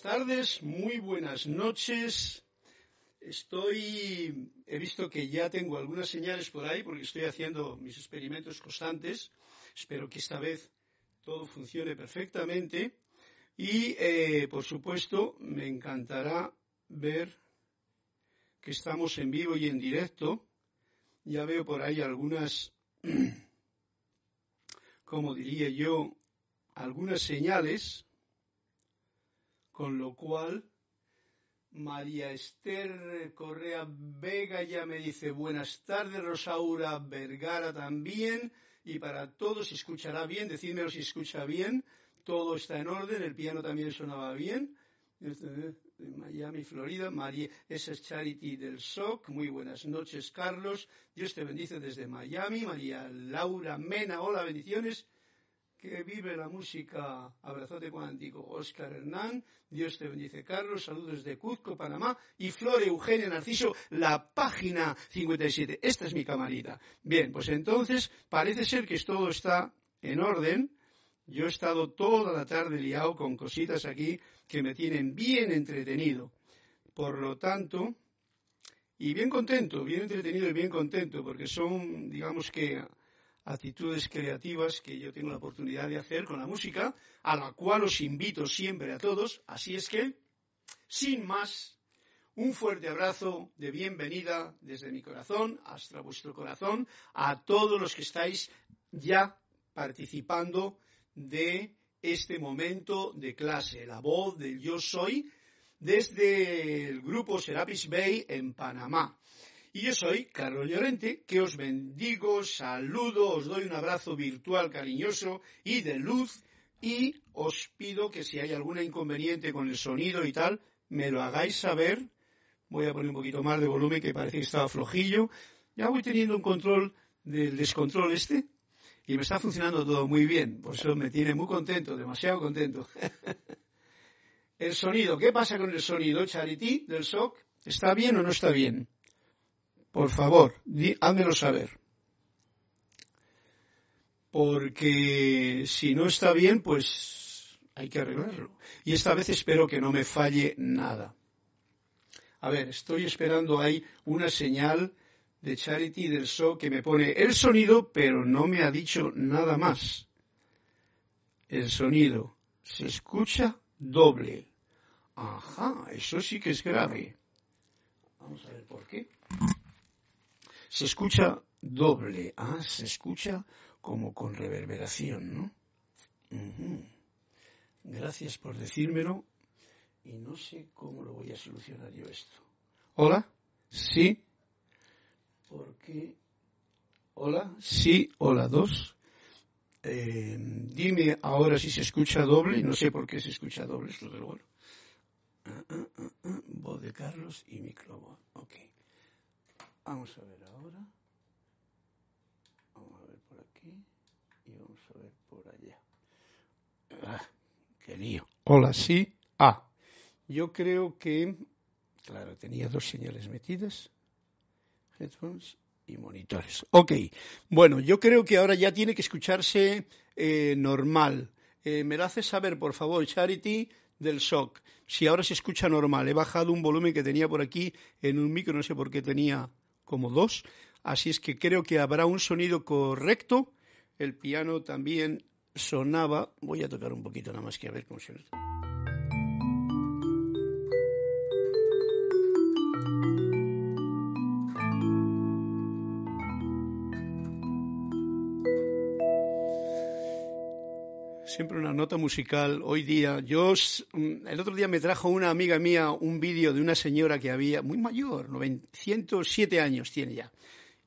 tardes, muy buenas noches. Estoy, he visto que ya tengo algunas señales por ahí porque estoy haciendo mis experimentos constantes. Espero que esta vez todo funcione perfectamente. Y, eh, por supuesto, me encantará ver que estamos en vivo y en directo. Ya veo por ahí algunas, como diría yo, algunas señales, con lo cual María Esther Correa Vega ya me dice buenas tardes, Rosaura Vergara también, y para todos, si escuchará bien, decídmelo si escucha bien, todo está en orden, el piano también sonaba bien. Miami, Florida, María, esa es Charity del SOC. Muy buenas noches, Carlos. Dios te bendice desde Miami. María Laura Mena, hola, bendiciones que vive la música Abrazote Cuántico, Oscar Hernán, Dios te bendice Carlos, saludos de Cuzco, Panamá, y Flor Eugenia Narciso, la página 57. Esta es mi camarita. Bien, pues entonces parece ser que todo está en orden. Yo he estado toda la tarde liado con cositas aquí que me tienen bien entretenido. Por lo tanto, y bien contento, bien entretenido y bien contento, porque son, digamos que, actitudes creativas que yo tengo la oportunidad de hacer con la música, a la cual os invito siempre a todos. Así es que, sin más, un fuerte abrazo de bienvenida desde mi corazón hasta vuestro corazón a todos los que estáis ya participando de este momento de clase, la voz del yo soy, desde el grupo Serapis Bay en Panamá. Y yo soy Carlos Llorente, que os bendigo, saludo, os doy un abrazo virtual cariñoso y de luz y os pido que si hay algún inconveniente con el sonido y tal, me lo hagáis saber. Voy a poner un poquito más de volumen que parece que estaba flojillo. Ya voy teniendo un control del descontrol este y me está funcionando todo muy bien. Por eso me tiene muy contento, demasiado contento. el sonido, ¿qué pasa con el sonido, Charity, del SOC? ¿Está bien o no está bien? Por favor, házmelo saber. Porque si no está bien, pues hay que arreglarlo. Y esta vez espero que no me falle nada. A ver, estoy esperando ahí una señal de Charity del SO que me pone el sonido, pero no me ha dicho nada más. El sonido se escucha doble. Ajá, eso sí que es grave. Vamos a ver por qué se escucha doble, ah, se escucha como con reverberación, ¿no? Gracias por decírmelo y no sé cómo lo voy a solucionar yo esto. ¿Hola? ¿Sí? ¿Por qué? ¿Hola? ¿Sí? ¿Hola? ¿Dos? Eh, dime ahora si se escucha doble, y no sé por qué se escucha doble, es del. Ah, ah, ah, voz de Carlos y micrófono. Ok. Vamos a ver ahora. Vamos a ver por aquí. Y vamos a ver por allá. Ah, qué lío. Hola, sí. Ah, yo creo que, claro, tenía dos señales metidas. Headphones y monitores. Ok, bueno, yo creo que ahora ya tiene que escucharse eh, normal. Eh, me lo hace saber, por favor, Charity del shock. Si ahora se escucha normal, he bajado un volumen que tenía por aquí en un micro, no sé por qué tenía como dos, así es que creo que habrá un sonido correcto. El piano también sonaba, voy a tocar un poquito nada más que a ver cómo suena. Siempre una nota musical. Hoy día, yo, mm, el otro día me trajo una amiga mía un vídeo de una señora que había, muy mayor, 107 años tiene ya,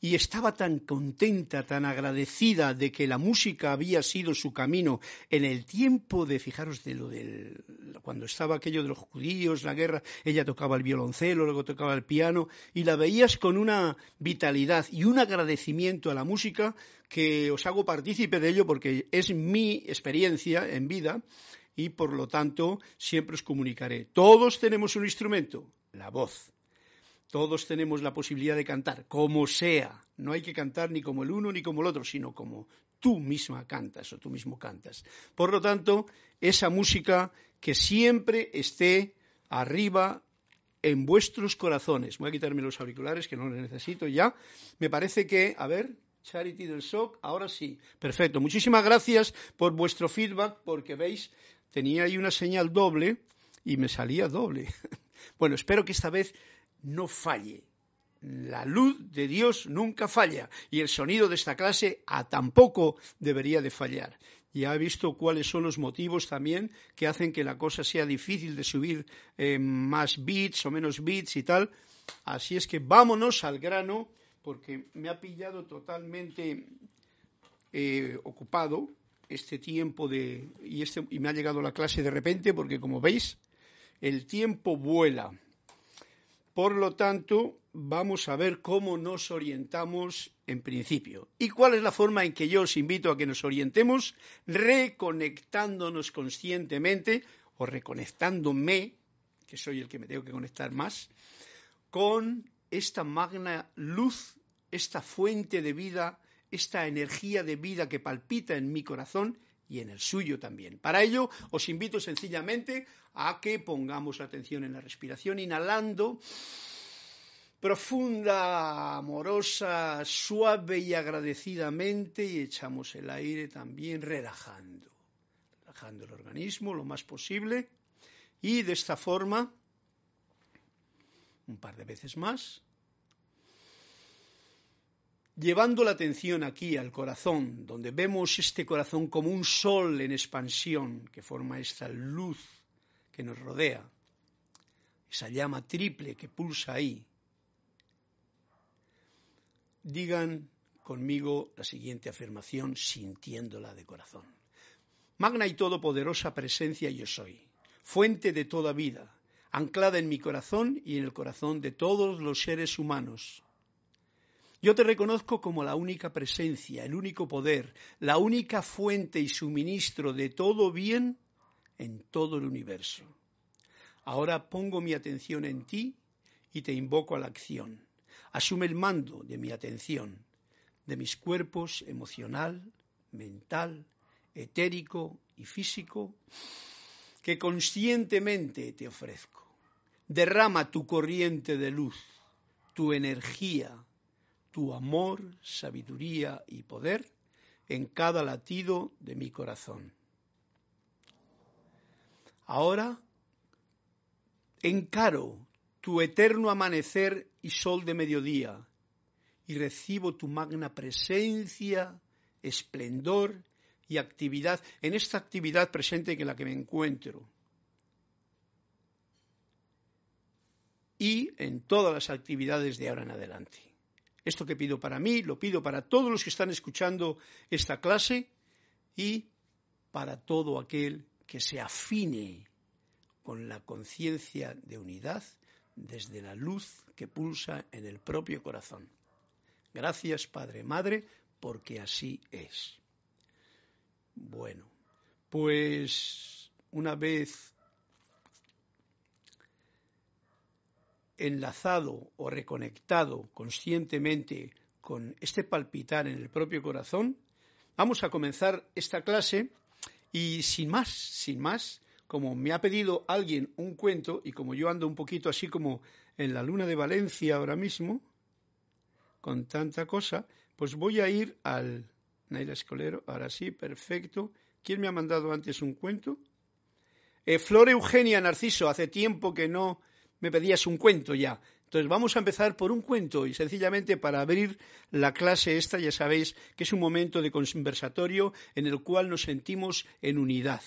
y estaba tan contenta, tan agradecida de que la música había sido su camino en el tiempo de, fijaros, de lo del, cuando estaba aquello de los judíos, la guerra, ella tocaba el violoncelo, luego tocaba el piano, y la veías con una vitalidad y un agradecimiento a la música que os hago partícipe de ello porque es mi experiencia en vida y por lo tanto siempre os comunicaré. Todos tenemos un instrumento, la voz. Todos tenemos la posibilidad de cantar, como sea. No hay que cantar ni como el uno ni como el otro, sino como tú misma cantas o tú mismo cantas. Por lo tanto, esa música que siempre esté arriba en vuestros corazones. Voy a quitarme los auriculares que no los necesito ya. Me parece que, a ver, Charity del SOC, ahora sí. Perfecto. Muchísimas gracias por vuestro feedback porque veis, tenía ahí una señal doble y me salía doble. Bueno, espero que esta vez no falle. La luz de Dios nunca falla y el sonido de esta clase a tampoco debería de fallar. Ya he visto cuáles son los motivos también que hacen que la cosa sea difícil de subir eh, más bits o menos bits y tal. Así es que vámonos al grano porque me ha pillado totalmente eh, ocupado este tiempo de y, este, y me ha llegado la clase de repente porque como veis el tiempo vuela. Por lo tanto, vamos a ver cómo nos orientamos en principio. ¿Y cuál es la forma en que yo os invito a que nos orientemos? Reconectándonos conscientemente o reconectándome, que soy el que me tengo que conectar más, con esta magna luz, esta fuente de vida, esta energía de vida que palpita en mi corazón y en el suyo también. Para ello, os invito sencillamente a que pongamos la atención en la respiración, inhalando profunda, amorosa, suave y agradecidamente y echamos el aire también relajando, relajando el organismo lo más posible y de esta forma un par de veces más, llevando la atención aquí al corazón, donde vemos este corazón como un sol en expansión que forma esta luz que nos rodea, esa llama triple que pulsa ahí. Digan conmigo la siguiente afirmación sintiéndola de corazón. Magna y todopoderosa presencia yo soy, fuente de toda vida, anclada en mi corazón y en el corazón de todos los seres humanos. Yo te reconozco como la única presencia, el único poder, la única fuente y suministro de todo bien en todo el universo. Ahora pongo mi atención en ti y te invoco a la acción. Asume el mando de mi atención, de mis cuerpos emocional, mental, etérico y físico, que conscientemente te ofrezco. Derrama tu corriente de luz, tu energía, tu amor, sabiduría y poder en cada latido de mi corazón. Ahora encaro tu eterno amanecer y sol de mediodía y recibo tu magna presencia, esplendor y actividad en esta actividad presente en la que me encuentro y en todas las actividades de ahora en adelante. Esto que pido para mí, lo pido para todos los que están escuchando esta clase y para todo aquel que se afine con la conciencia de unidad desde la luz que pulsa en el propio corazón. Gracias, Padre, Madre, porque así es. Bueno, pues una vez enlazado o reconectado conscientemente con este palpitar en el propio corazón, vamos a comenzar esta clase y sin más, sin más, como me ha pedido alguien un cuento y como yo ando un poquito así como en la luna de Valencia ahora mismo, con tanta cosa, pues voy a ir al Naila Escolero, ahora sí, perfecto. ¿Quién me ha mandado antes un cuento? Eh, Flor Eugenia Narciso, hace tiempo que no me pedías un cuento ya. Entonces vamos a empezar por un cuento y sencillamente para abrir la clase esta ya sabéis que es un momento de conversatorio en el cual nos sentimos en unidad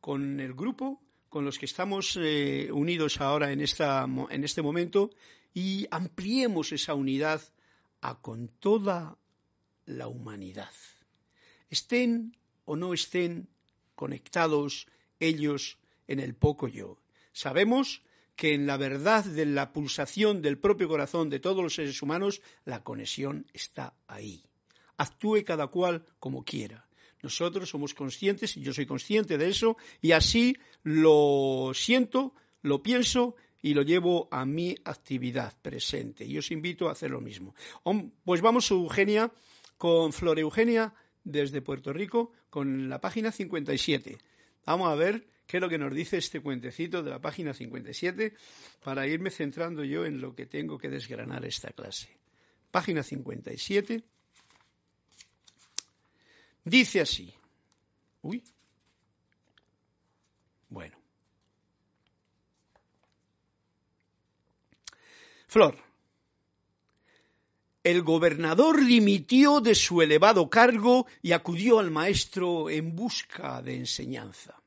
con el grupo con los que estamos eh, unidos ahora en, esta, en este momento y ampliemos esa unidad a con toda la humanidad. Estén o no estén conectados ellos en el poco yo. Sabemos que en la verdad de la pulsación del propio corazón de todos los seres humanos, la conexión está ahí. Actúe cada cual como quiera. Nosotros somos conscientes, y yo soy consciente de eso, y así lo siento, lo pienso y lo llevo a mi actividad presente. Y os invito a hacer lo mismo. Pues vamos, Eugenia, con Flor Eugenia desde Puerto Rico, con la página 57. Vamos a ver qué es lo que nos dice este cuentecito de la página 57 para irme centrando yo en lo que tengo que desgranar esta clase. Página 57. Dice así. Uy. Bueno. Flor. El gobernador dimitió de su elevado cargo y acudió al maestro en busca de enseñanza.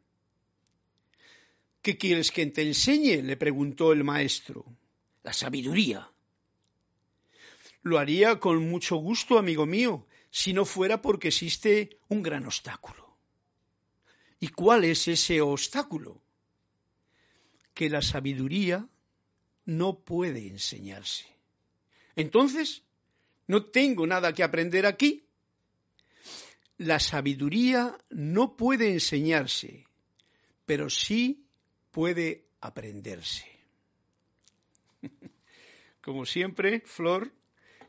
¿Qué quieres que te enseñe? le preguntó el maestro. La sabiduría. Lo haría con mucho gusto, amigo mío, si no fuera porque existe un gran obstáculo. ¿Y cuál es ese obstáculo? Que la sabiduría no puede enseñarse. Entonces, no tengo nada que aprender aquí. La sabiduría no puede enseñarse, pero sí puede aprenderse. Como siempre, Flor,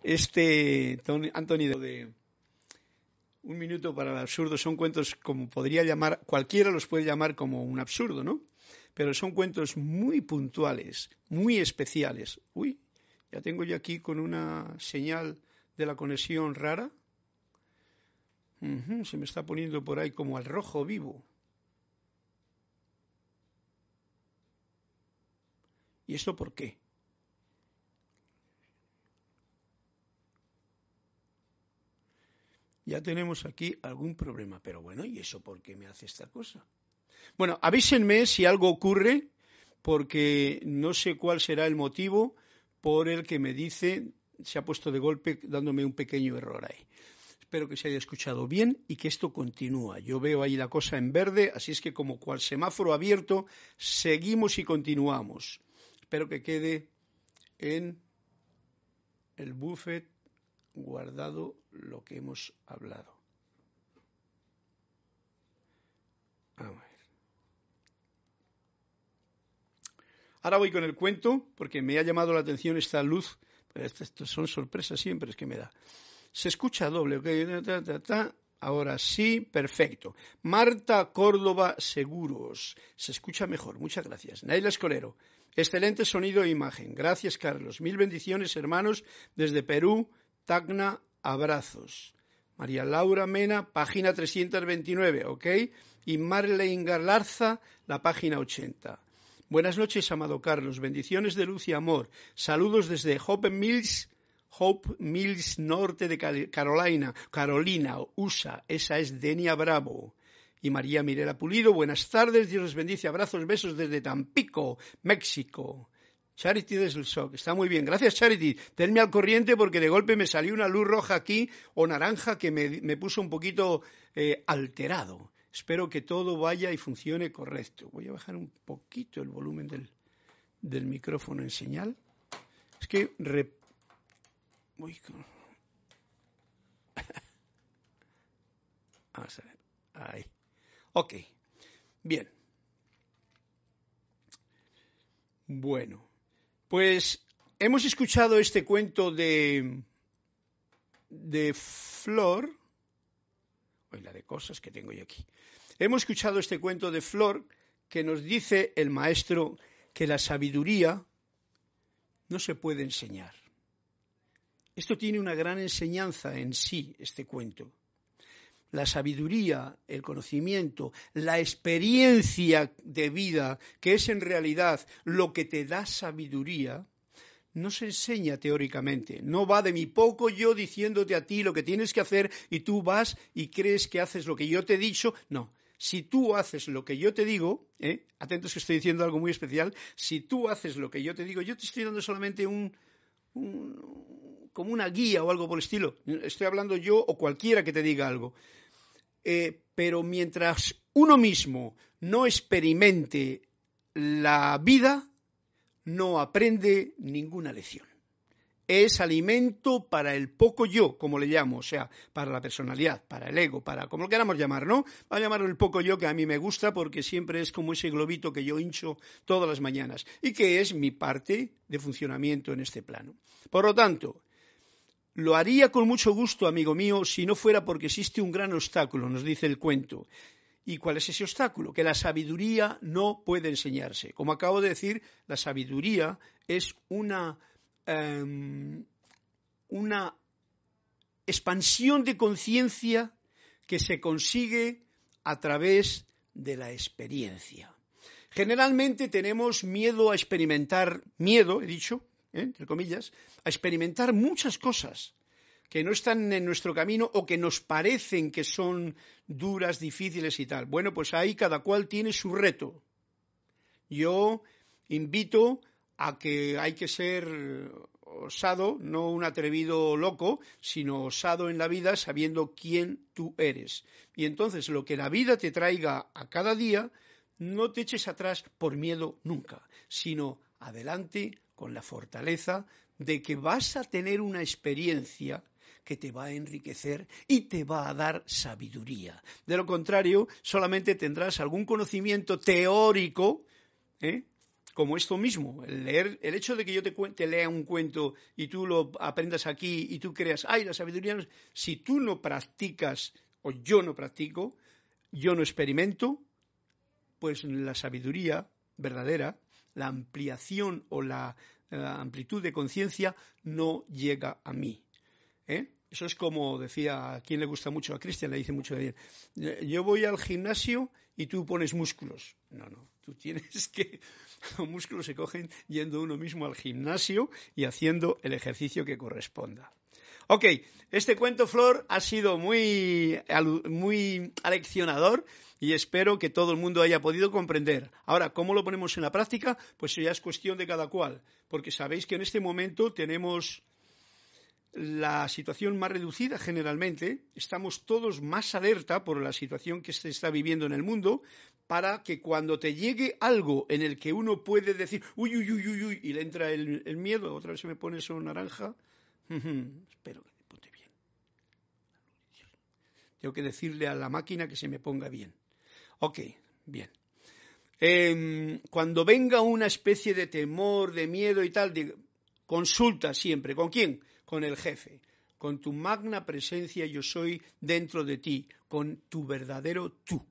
este Antonio de un minuto para el absurdo son cuentos como podría llamar, cualquiera los puede llamar como un absurdo, ¿no? Pero son cuentos muy puntuales, muy especiales. Uy, ya tengo yo aquí con una señal de la conexión rara. se me está poniendo por ahí como al rojo vivo. ¿Y esto por qué? ya tenemos aquí algún problema. Pero bueno, ¿y eso por qué me hace esta cosa? Bueno, avísenme si algo ocurre, porque no sé cuál será el motivo por el que me dice, se ha puesto de golpe dándome un pequeño error ahí. Espero que se haya escuchado bien y que esto continúa. Yo veo ahí la cosa en verde, así es que como cual semáforo abierto, seguimos y continuamos. Espero que quede en el buffet guardado lo que hemos hablado. Ahora voy con el cuento, porque me ha llamado la atención esta luz. Estas son sorpresas siempre, es que me da. Se escucha doble, Ahora sí, perfecto. Marta Córdoba Seguros. Se escucha mejor. Muchas gracias. Naila Escolero. Excelente sonido e imagen. Gracias, Carlos. Mil bendiciones, hermanos, desde Perú, Tacna, abrazos. María Laura Mena, página 329, ¿ok? Y Marlene Galarza, la página 80. Buenas noches, amado Carlos. Bendiciones de luz y amor. Saludos desde Hope Mills, Hope Mills, norte de Carolina, Carolina, USA. Esa es Denia Bravo. Y María Mirela Pulido, buenas tardes. Dios les bendice. Abrazos, besos desde Tampico, México. Charity desde el. Está muy bien. Gracias, Charity. Tenme al corriente porque de golpe me salió una luz roja aquí o naranja que me, puso un poquito eh, alterado. Espero que todo vaya y funcione correcto. Voy a bajar un poquito el volumen del, del micrófono en señal. Es que... Vamos a ver. Ahí. Ok. Bien. Bueno. Pues hemos escuchado este cuento de, de Flor, hoy la de cosas que tengo yo aquí. Hemos escuchado este cuento de Flor que nos dice el maestro que la sabiduría no se puede enseñar. Esto tiene una gran enseñanza en sí, este cuento. La sabiduría, el conocimiento, la experiencia de vida, que es en realidad lo que te da sabiduría, no se enseña teóricamente. No va de mi poco yo diciéndote a ti lo que tienes que hacer y tú vas y crees que haces lo que yo te he dicho. No. Si tú haces lo que yo te digo, ¿eh? atentos que estoy diciendo algo muy especial, si tú haces lo que yo te digo, yo te estoy dando solamente un, como una guía o algo por el estilo. Estoy hablando yo o cualquiera que te diga algo. Eh, pero mientras uno mismo no experimente la vida, no aprende ninguna lección. es alimento para el poco yo, como le llamo, o sea, para la personalidad, para el ego, para como lo queramos llamar, ¿no? Va a llamarlo el poco yo que a mí me gusta porque siempre es como ese globito que yo hincho todas las mañanas y que es mi parte de funcionamiento en este plano. Por lo tanto, lo haría con mucho gusto, amigo mío, si no fuera porque existe un gran obstáculo, nos dice el cuento. ¿Y cuál es ese obstáculo? Que la sabiduría no puede enseñarse. Como acabo de decir, la sabiduría es una Em, una expansión de conciencia que se consigue a través de la experiencia. Generalmente tenemos miedo a experimentar, miedo, he dicho, ¿eh? entre comillas, a experimentar muchas cosas que no están en nuestro camino o que nos parecen que son duras, difíciles y tal. Bueno, pues ahí cada cual tiene su reto. Yo invito a que hay que ser osado, no un atrevido loco, sino osado en la vida sabiendo quién tú eres. Y entonces lo que la vida te traiga a cada día, no te eches atrás por miedo nunca, sino adelante con la fortaleza de que vas a tener una experiencia que te va a enriquecer y te va a dar sabiduría. De lo contrario, solamente tendrás algún conocimiento teórico ¿eh? como esto mismo, el, hecho de que yo te, lea un cuento y tú lo aprendas aquí y tú creas, ay, la sabiduría, si tú no practicas o yo no practico, yo no experimento, pues la sabiduría verdadera, la ampliación o la, amplitud de conciencia no llega a mí. ¿eh? Eso es como decía, a quien le gusta mucho, a Cristian le dice mucho de yo voy al gimnasio y tú pones músculos. No, no, tú tienes que los músculos se cogen yendo uno mismo al gimnasio y haciendo el ejercicio que corresponda. Ok, este cuento, Flor, ha sido muy, muy aleccionador y espero que todo el mundo haya podido comprender. Ahora, ¿cómo lo ponemos en la práctica? Pues ya es cuestión de cada cual, porque sabéis que en este momento tenemos la situación más reducida generalmente, estamos todos más alerta por la situación que se está viviendo en el mundo, para que cuando te llegue algo en el que uno puede decir, uy, uy, uy, uy, uy, y le entra el, miedo, otra vez se me pone eso naranja, espero que me ponte bien. Tengo que decirle a la máquina que se me ponga bien. Ok, bien. Em, cuando venga una especie de temor, de miedo y tal, consulta siempre. ¿Con quién? Con el jefe. Con tu magna presencia yo soy dentro de ti, con tu verdadero tú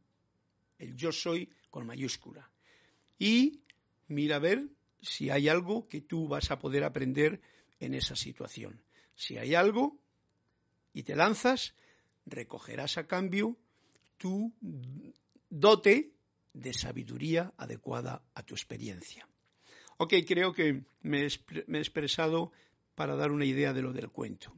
el yo soy con mayúscula. Y mira a ver si hay algo que tú vas a poder aprender en esa situación. Si hay algo y te lanzas, recogerás a cambio tu dote de sabiduría adecuada a tu experiencia. Ok, creo que me he expresado para dar una idea de lo del cuento.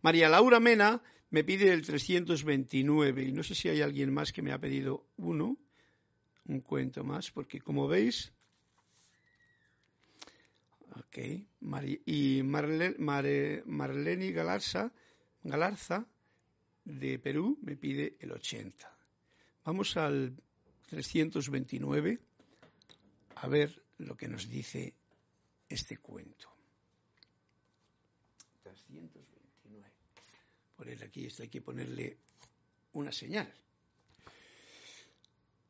María Laura Mena me pide el 329 y no sé si hay alguien más que me ha pedido uno, un cuento más, porque como veis, ok, y Marlene, Galarza, Galarza de Perú me pide el 80. Vamos al 329 a ver lo que nos dice este cuento. 329 poner aquí esto hay que ponerle una señal.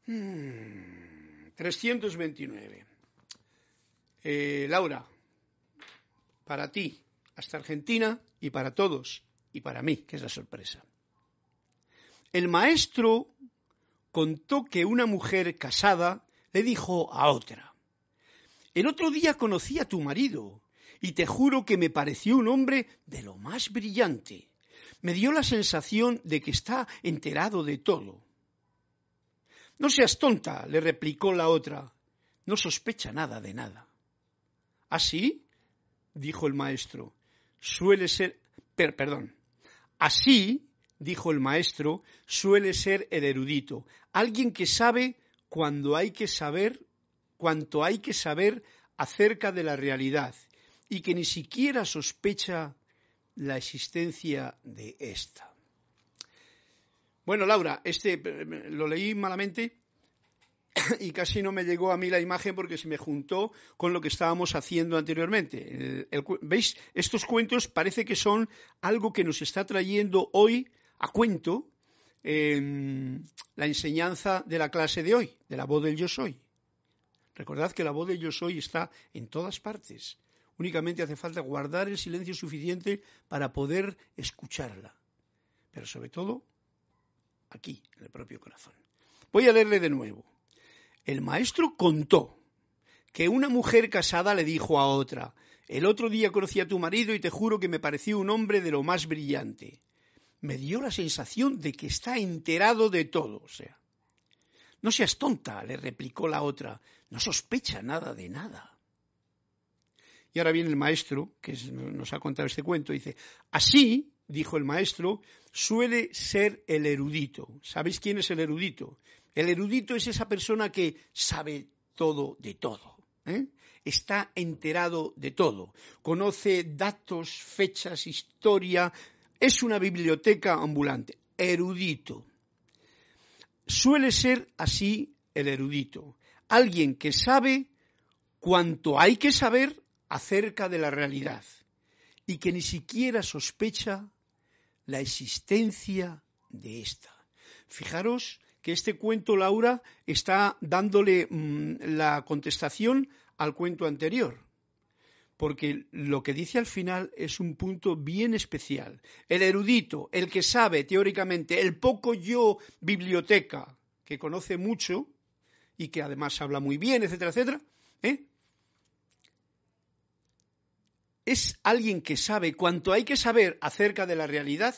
329. Eh, Laura, para ti, hasta Argentina y para todos, y para mí, que es la sorpresa. El maestro contó que una mujer casada le dijo a otra, el otro día conocí a tu marido y te juro que me pareció un hombre de lo más brillante me dio la sensación de que está enterado de todo. No seas tonta, le replicó la otra. No sospecha nada de nada. ¿Así? dijo el maestro. Suele ser. perdón. Así, dijo el maestro, suele ser el erudito, alguien que sabe cuando hay que saber, cuanto hay que saber acerca de la realidad y que ni siquiera sospecha la existencia de esta. Bueno, Laura, este lo leí malamente. y casi no me llegó a mí la imagen porque se me juntó con lo que estábamos haciendo anteriormente. ¿Veis? Estos cuentos parece que son algo que nos está trayendo hoy a cuento la enseñanza de la clase de hoy, de la voz del yo soy. Recordad que la voz del yo soy está en todas partes. Únicamente hace falta guardar el silencio suficiente para poder escucharla. Pero sobre todo, aquí, en el propio corazón. Voy a leerle de nuevo. El maestro contó que una mujer casada le dijo a otra, el otro día conocí a tu marido y te juro que me pareció un hombre de lo más brillante. Me dio la sensación de que está enterado de todo, o sea. No seas tonta, le replicó la otra, no sospecha nada de nada. Y ahora viene el maestro, que nos ha contado este cuento, dice, así, dijo el maestro, suele ser el erudito. ¿Sabéis quién es el erudito? El erudito es esa persona que sabe todo de todo. ¿eh? Está enterado de todo. Conoce datos, fechas, historia. Es una biblioteca ambulante. Erudito. Suele ser así el erudito. Alguien que sabe cuanto hay que saber acerca de la realidad y que ni siquiera sospecha la existencia de esta. Fijaros que este cuento, Laura, está dándole mm, la contestación al cuento anterior, porque lo que dice al final es un punto bien especial. El erudito, el que sabe teóricamente, el poco yo biblioteca, que conoce mucho y que además habla muy bien, etcétera, etcétera, ¿eh? es alguien que sabe cuanto hay que saber acerca de la realidad,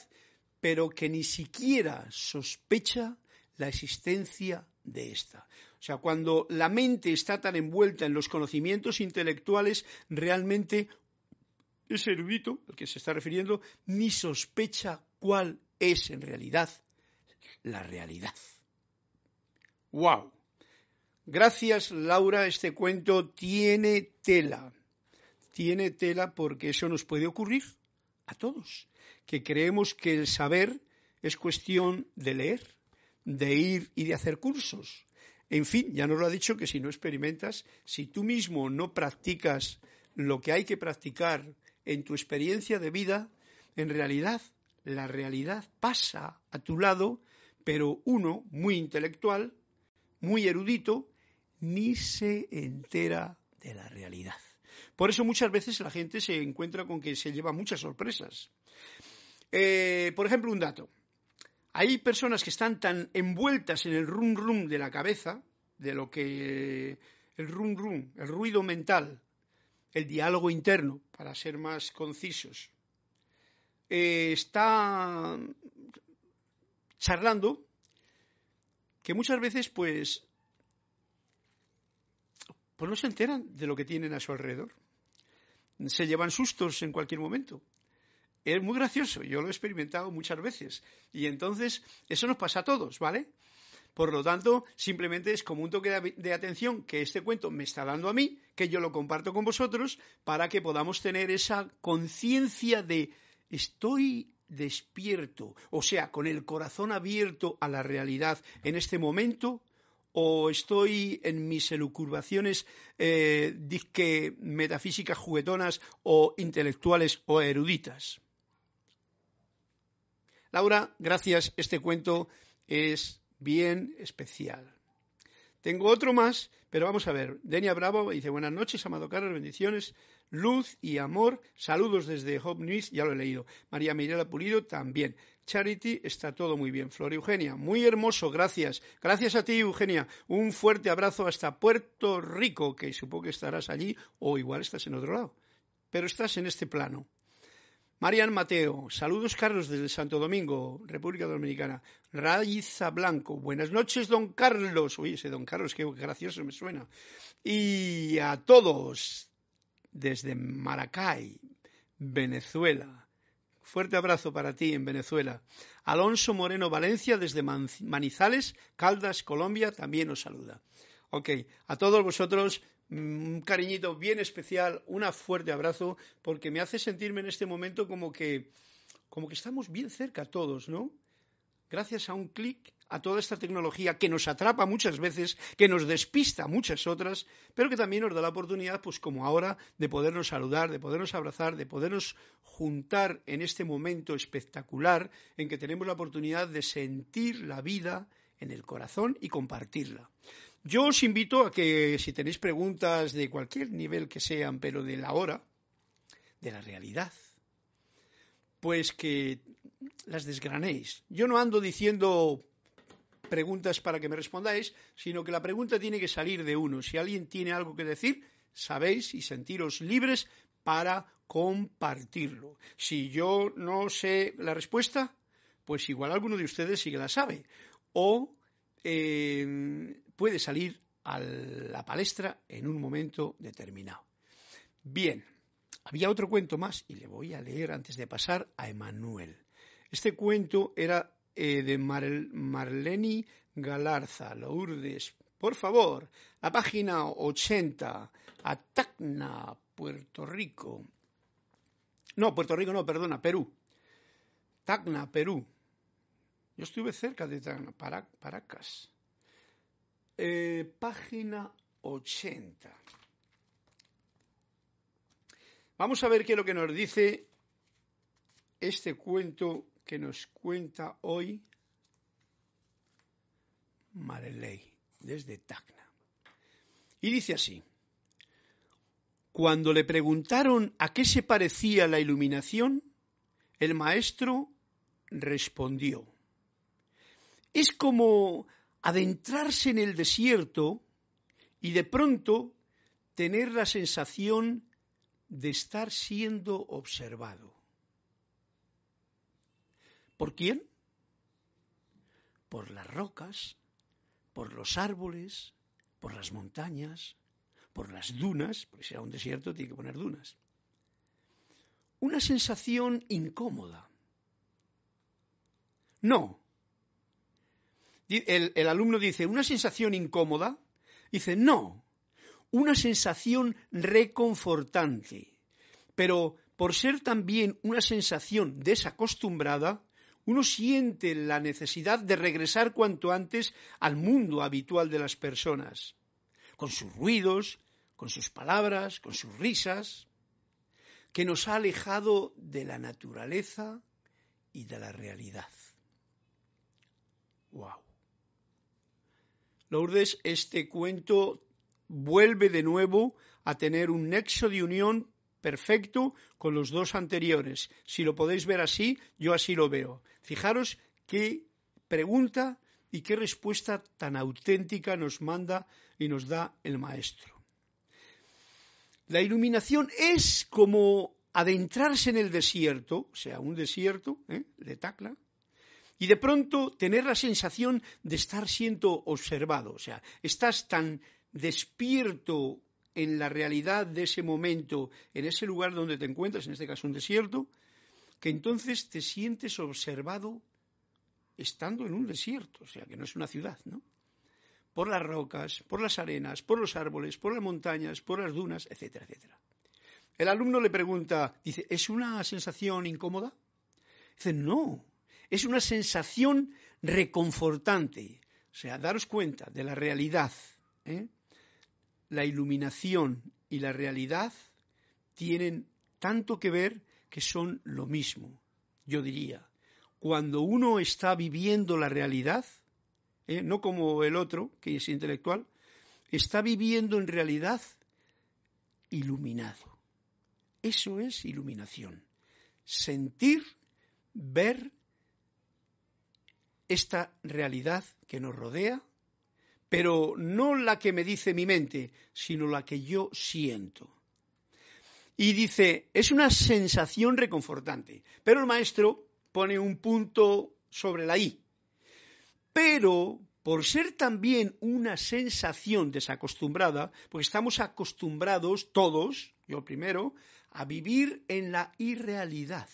pero que ni siquiera sospecha la existencia de esta. O sea, cuando la mente está tan envuelta en los conocimientos intelectuales, realmente ese erudito al que se está refiriendo ni sospecha cuál es en realidad la realidad. ¡Wow! Gracias, Laura, este cuento tiene tela. Tiene tela porque eso nos puede ocurrir a todos, que creemos que el saber es cuestión de leer, de ir y de hacer cursos. En fin, ya nos lo ha dicho que si no experimentas, si tú mismo no practicas lo que hay que practicar en tu experiencia de vida, en realidad la realidad pasa a tu lado, pero uno, muy intelectual, muy erudito, ni se entera de la realidad. Por eso muchas veces la gente se encuentra con que se lleva muchas sorpresas. Eh, por ejemplo, un dato. Hay personas que están tan envueltas en el rum rum de la cabeza, de lo que el rum rum, el ruido mental, el diálogo interno, para ser más concisos, eh, está charlando que muchas veces pues pues no se enteran de lo que tienen a su alrededor. Se llevan sustos en cualquier momento. Es muy gracioso, yo lo he experimentado muchas veces. Y entonces, eso nos pasa a todos, ¿vale? Por lo tanto, simplemente es como un toque de, atención que este cuento me está dando a mí, que yo lo comparto con vosotros, para que podamos tener esa conciencia de estoy despierto, o sea, con el corazón abierto a la realidad en este momento, o estoy en mis elucubraciones eh, metafísicas juguetonas o intelectuales o eruditas. Laura, gracias. Este cuento es bien especial. Tengo otro más, pero vamos a ver. Denia Bravo dice, buenas noches, amado Carlos, bendiciones, luz y amor. Saludos desde Hope News, ya lo he leído. María Mirela Pulido también. Charity, está todo muy bien. Flor Eugenia, muy hermoso, gracias. Gracias a ti, Eugenia. Un fuerte abrazo hasta Puerto Rico, que supongo que estarás allí o igual estás en otro lado. Pero estás en este plano. Marian Mateo, saludos Carlos desde Santo Domingo, República Dominicana. Raiza Blanco, buenas noches don Carlos. Uy, ese don Carlos, qué gracioso me suena. Y a todos desde Maracay, Venezuela. Fuerte abrazo para ti en Venezuela. Alonso Moreno Valencia desde Manizales, Caldas, Colombia, también os saluda. Ok, a todos vosotros un cariñito bien especial, un fuerte abrazo, porque me hace sentirme en este momento como que, como que estamos bien cerca todos, ¿no? gracias a un clic, a toda esta tecnología que nos atrapa muchas veces, que nos despista muchas otras, pero que también nos da la oportunidad, pues como ahora, de podernos saludar, de podernos abrazar, de podernos juntar en este momento espectacular en que tenemos la oportunidad de sentir la vida en el corazón y compartirla. Yo os invito a que si tenéis preguntas de cualquier nivel que sean, pero de la hora, de la realidad, pues que las desgranéis. Yo no ando diciendo preguntas para que me respondáis, sino que la pregunta tiene que salir de uno. Si alguien tiene algo que decir, sabéis y sentiros libres para compartirlo. Si yo no sé la respuesta, pues igual alguno de ustedes sí que la sabe. O eh, puede salir a la palestra en un momento determinado. Bien, había otro cuento más y le voy a leer antes de pasar a Emanuel. Este cuento era eh, de Marleni Galarza, Lourdes. Por favor, la página 80, a Tacna, Puerto Rico. No, Puerto Rico no, perdona, Perú. Tacna, Perú. Yo estuve cerca de Tacna, Paracas. Eh, página 80. Vamos a ver qué es lo que nos dice este cuento que nos cuenta hoy Mareley desde Tacna. Y dice así, cuando le preguntaron a qué se parecía la iluminación, el maestro respondió, es como adentrarse en el desierto y de pronto tener la sensación de estar siendo observado. ¿Por quién? Por las rocas, por los árboles, por las montañas, por las dunas, porque si era un desierto tiene que poner dunas. Una sensación incómoda. No. El, alumno dice, ¿una sensación incómoda? Dice, no una sensación reconfortante. Pero por ser también una sensación desacostumbrada, uno siente la necesidad de regresar cuanto antes al mundo habitual de las personas, con sus ruidos, con sus palabras, con sus risas, que nos ha alejado de la naturaleza y de la realidad. ¡Wow! Lourdes, este cuento vuelve de nuevo a tener un nexo de unión perfecto con los dos anteriores. Si lo podéis ver así, yo así lo veo. Fijaros qué pregunta y qué respuesta tan auténtica nos manda y nos da el maestro. La iluminación es como adentrarse en el desierto, o sea, un desierto ¿eh? de Tacla, y de pronto tener la sensación de estar siendo observado, o sea, estás tan despierto en la realidad de ese momento, en ese lugar donde te encuentras, en este caso un desierto, que entonces te sientes observado estando en un desierto, o sea, que no es una ciudad, ¿no? Por las rocas, por las arenas, por los árboles, por las montañas, por las dunas, etcétera, etcétera. El alumno le pregunta, dice, ¿es una sensación incómoda? Dice, no, es una sensación reconfortante. O sea, daros cuenta de la realidad. ¿eh? la iluminación y la realidad tienen tanto que ver que son lo mismo. Yo diría, cuando uno está viviendo la realidad, ¿eh? no como el otro, que es intelectual, está viviendo en realidad iluminado. Eso es iluminación. Sentir, ver esta realidad que nos rodea pero no la que me dice mi mente, sino la que yo siento. Y dice, es una sensación reconfortante, pero el maestro pone un punto sobre la I. Pero por ser también una sensación desacostumbrada, porque estamos acostumbrados todos, yo primero, a vivir en la irrealidad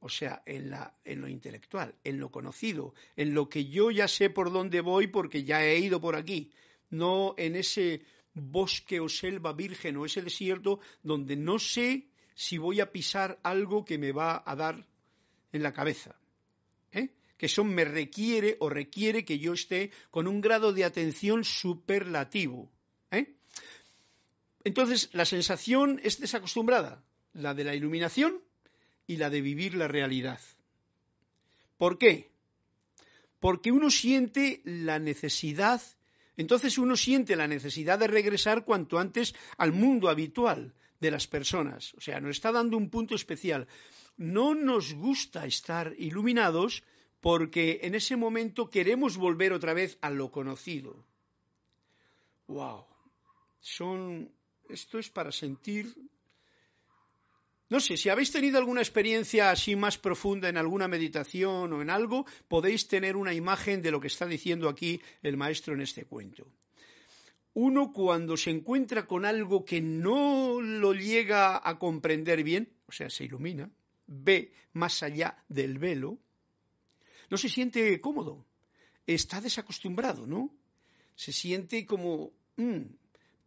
o sea, en, la, en, lo intelectual, en lo conocido, en lo que yo ya sé por dónde voy porque ya he ido por aquí, no en ese bosque o selva virgen o ese desierto donde no sé si voy a pisar algo que me va a dar en la cabeza. ¿eh? que eso me requiere o requiere que yo esté con un grado de atención superlativo. ¿eh? Entonces, la sensación es desacostumbrada, la de la iluminación y la de vivir la realidad. ¿Por qué? Porque uno siente la necesidad, entonces uno siente la necesidad de regresar cuanto antes al mundo habitual de las personas. O sea, nos está dando un punto especial. No nos gusta estar iluminados porque en ese momento queremos volver otra vez a lo conocido. ¡Wow! Son. Esto es para sentir no sé, si habéis tenido alguna experiencia así más profunda en alguna meditación o en algo, podéis tener una imagen de lo que está diciendo aquí el maestro en este cuento. Uno cuando se encuentra con algo que no lo llega a comprender bien, o sea, se ilumina, ve más allá del velo, no se siente cómodo, está desacostumbrado, ¿no? Se siente como, mm,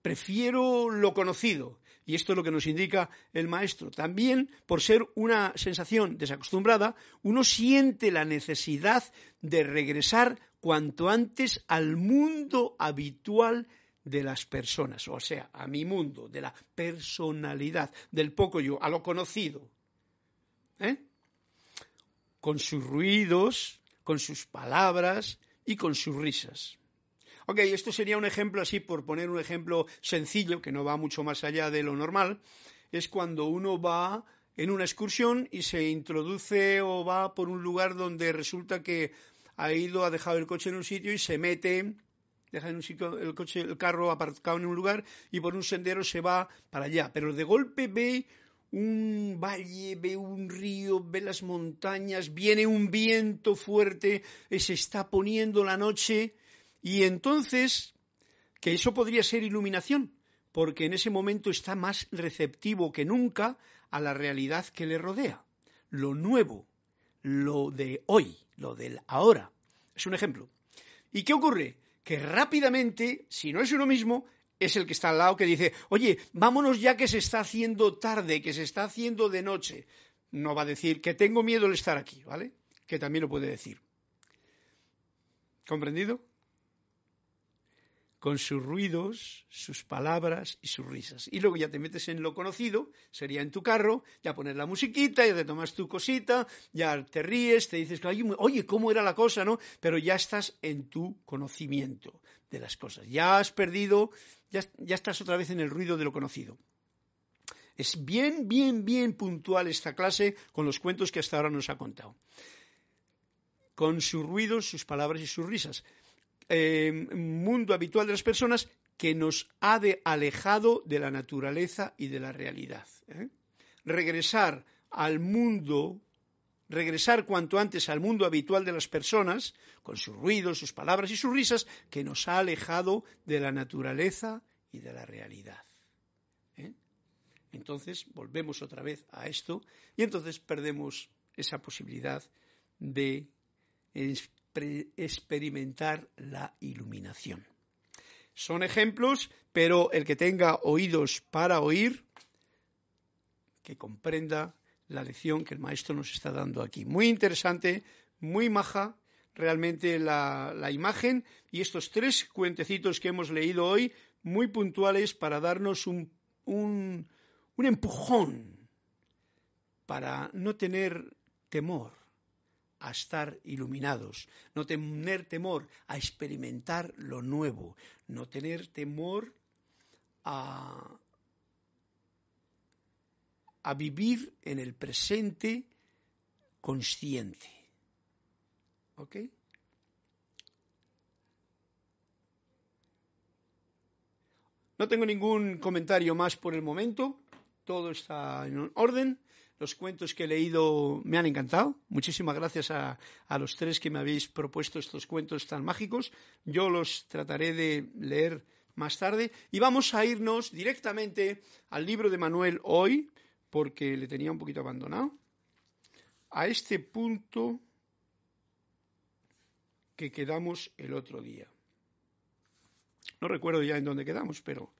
prefiero lo conocido. Y esto es lo que nos indica el maestro. También, por ser una sensación desacostumbrada, uno siente la necesidad de regresar cuanto antes al mundo habitual de las personas, o sea, a mi mundo, de la personalidad, del poco yo, a lo conocido. ¿eh? Con sus ruidos, con sus palabras y con sus risas. Ok, esto sería un ejemplo así, por poner un ejemplo sencillo, que no va mucho más allá de lo normal, es cuando uno va en una excursión y se introduce o va por un lugar donde resulta que ha ido, ha dejado el coche en un sitio y se mete, deja en un sitio el coche, el carro aparcado en un lugar y por un sendero se va para allá. Pero de golpe ve un valle, ve un río, ve las montañas, viene un viento fuerte, se está poniendo la noche y entonces, que eso podría ser iluminación, porque en ese momento está más receptivo que nunca a la realidad que le rodea, lo nuevo, lo de hoy, lo del ahora. Es un ejemplo. ¿Y qué ocurre? Que rápidamente, si no es uno mismo, es el que está al lado que dice, oye, vámonos ya que se está haciendo tarde, que se está haciendo de noche. No va a decir que tengo miedo de estar aquí, ¿vale? Que también lo puede decir. ¿Comprendido? Con sus ruidos, sus palabras y sus risas. Y luego ya te metes en lo conocido, sería en tu carro, ya pones la musiquita, ya te tomas tu cosita, ya te ríes, te dices, oye, ¿cómo era la cosa? ¿no? Pero ya estás en tu conocimiento de las cosas. Ya has perdido, ya, ya estás otra vez en el ruido de lo conocido. Es bien, bien, bien puntual esta clase con los cuentos que hasta ahora nos ha contado. Con sus ruidos, sus palabras y sus risas. Eh, mundo habitual de las personas que nos ha alejado de la naturaleza y de la realidad. ¿eh? Regresar al mundo, regresar cuanto antes al mundo habitual de las personas, con sus ruidos, sus palabras y sus risas, que nos ha alejado de la naturaleza y de la realidad. ¿eh? Entonces volvemos otra vez a esto y entonces perdemos esa posibilidad de experimentar la iluminación. Son ejemplos, pero el que tenga oídos para oír, que comprenda la lección que el maestro nos está dando aquí. Muy interesante, muy maja realmente la, imagen y estos tres cuentecitos que hemos leído hoy, muy puntuales para darnos un, un empujón para no tener temor a estar iluminados, no tener temor a experimentar lo nuevo, no tener temor a, a vivir en el presente consciente. ¿Ok? No tengo ningún comentario más por el momento. Todo está en orden. Los cuentos que he leído me han encantado. Muchísimas gracias a, los tres que me habéis propuesto estos cuentos tan mágicos. Yo los trataré de leer más tarde. Y vamos a irnos directamente al libro de Manuel hoy, porque le tenía un poquito abandonado. A este punto que quedamos el otro día. No recuerdo ya en dónde quedamos, pero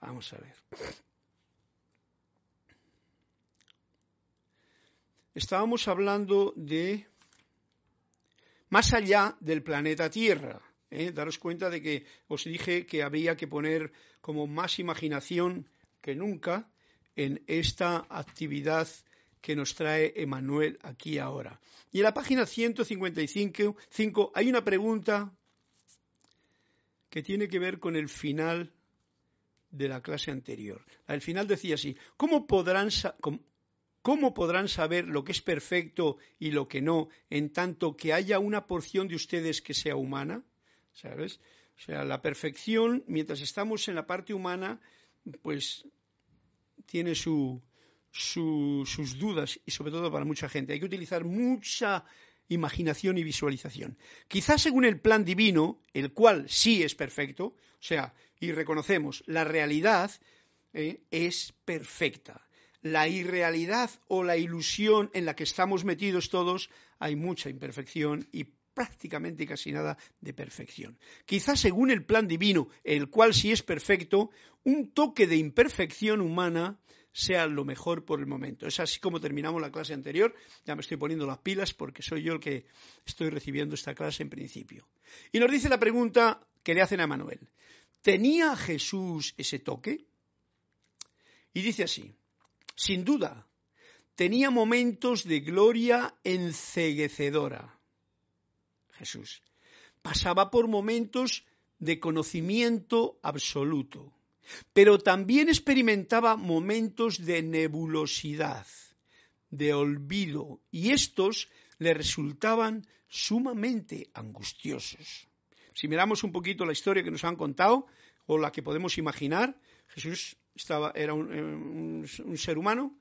vamos a ver. Estábamos hablando de más allá del planeta Tierra. ¿eh? Daros cuenta de que os dije que había que poner como más imaginación que nunca en esta actividad que nos trae Emanuel aquí ahora. Y en la página 155 hay una pregunta que tiene que ver con el final de la clase anterior. Al final decía así, ¿cómo podrán, ¿cómo podrán saber lo que es perfecto y lo que no en tanto que haya una porción de ustedes que sea humana? ¿Sabes? O sea, la perfección, mientras estamos en la parte humana, pues tiene su, sus dudas y sobre todo para mucha gente. Hay que utilizar mucha imaginación y visualización. Quizás según el plan divino, el cual sí es perfecto, o sea, y reconocemos, la realidad eh, es perfecta. La irrealidad o la ilusión en la que estamos metidos todos, hay mucha imperfección y prácticamente casi nada de perfección. Quizás según el plan divino, el cual sí es perfecto, un toque de imperfección humana sea lo mejor por el momento. Es así como terminamos la clase anterior. Ya me estoy poniendo las pilas porque soy yo el que estoy recibiendo esta clase en principio. Y nos dice la pregunta que le hacen a Manuel. ¿Tenía Jesús ese toque? Y dice así, sin duda, tenía momentos de gloria enceguecedora. Jesús. Pasaba por momentos de conocimiento absoluto pero también experimentaba momentos de nebulosidad, de olvido, y estos le resultaban sumamente angustiosos. Si miramos un poquito la historia que nos han contado, o la que podemos imaginar, Jesús estaba, era un, un ser humano,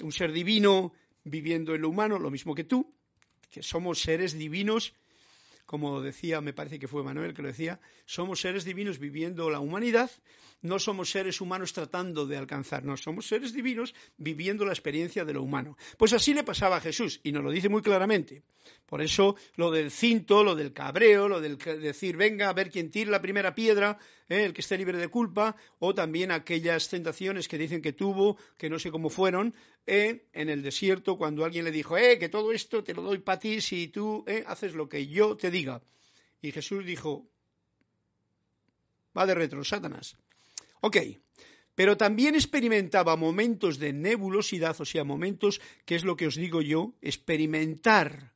un ser divino viviendo en lo humano, lo mismo que tú, que somos seres divinos como decía, me parece que fue Manuel que lo decía, somos seres divinos viviendo la humanidad, no somos seres humanos tratando de alcanzarnos, somos seres divinos viviendo la experiencia de lo humano. Pues así le pasaba a Jesús y nos lo dice muy claramente. Por eso lo del cinto, lo del cabreo, lo del decir, venga a ver quién tira la primera piedra, ¿eh? el que esté libre de culpa, o también aquellas tentaciones que dicen que tuvo, que no sé cómo fueron, ¿eh? en el desierto, cuando alguien le dijo, eh, que todo esto te lo doy para ti si tú ¿eh? haces lo que yo te diga. Y Jesús dijo, va de retro, Satanás. Ok, pero también experimentaba momentos de nebulosidad, o sea, momentos, que es lo que os digo yo, experimentar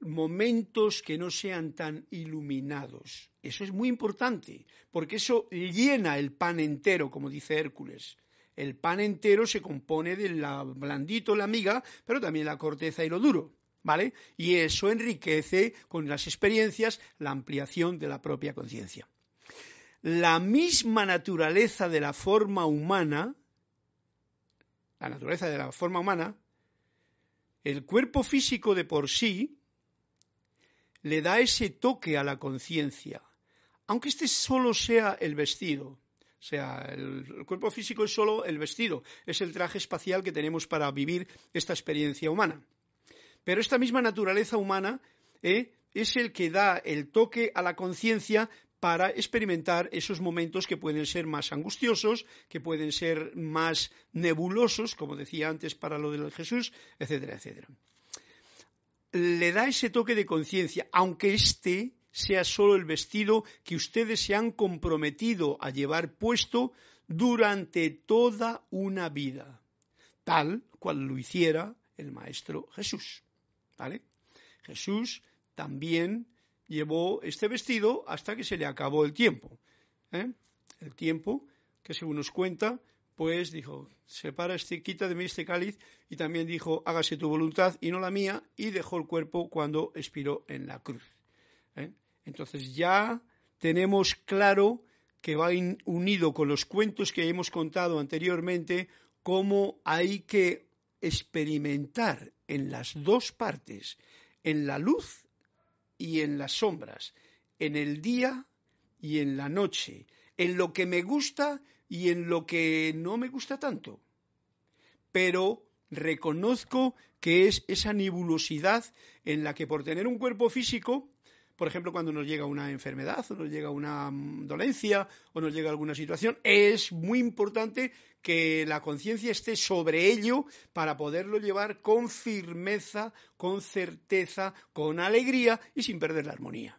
momentos que no sean tan iluminados. Eso es muy importante, porque eso llena el pan entero, como dice Hércules. El pan entero se compone de la blandito, la miga, pero también la corteza y lo duro. ¿Vale? Y eso enriquece con las experiencias la ampliación de la propia conciencia. La misma naturaleza de la forma humana, la naturaleza de la forma humana, el cuerpo físico de por sí, le da ese toque a la conciencia, aunque este solo sea el vestido. O sea, el, cuerpo físico es solo el vestido, es el traje espacial que tenemos para vivir esta experiencia humana. Pero esta misma naturaleza humana ¿eh? es el que da el toque a la conciencia para experimentar esos momentos que pueden ser más angustiosos, que pueden ser más nebulosos, como decía antes para lo de Jesús, etcétera, etcétera le da ese toque de conciencia, aunque este sea solo el vestido que ustedes se han comprometido a llevar puesto durante toda una vida, tal cual lo hiciera el Maestro Jesús. ¿Vale? Jesús también llevó este vestido hasta que se le acabó el tiempo. ¿eh? El tiempo que según nos cuenta pues dijo, separa este, quita de mí este cáliz, y también dijo, hágase tu voluntad y no la mía, y dejó el cuerpo cuando expiró en la cruz. ¿eh? Entonces ya tenemos claro que va unido con los cuentos que hemos contado anteriormente, cómo hay que experimentar en las dos partes, en la luz y en las sombras, en el día y en la noche, en lo que me gusta y en lo que no me gusta tanto. Pero reconozco que es esa nebulosidad en la que por tener un cuerpo físico, por ejemplo, cuando nos llega una enfermedad o nos llega una mm, dolencia o nos llega alguna situación, es muy importante que la conciencia esté sobre ello para poderlo llevar con firmeza, con certeza, con alegría y sin perder la armonía.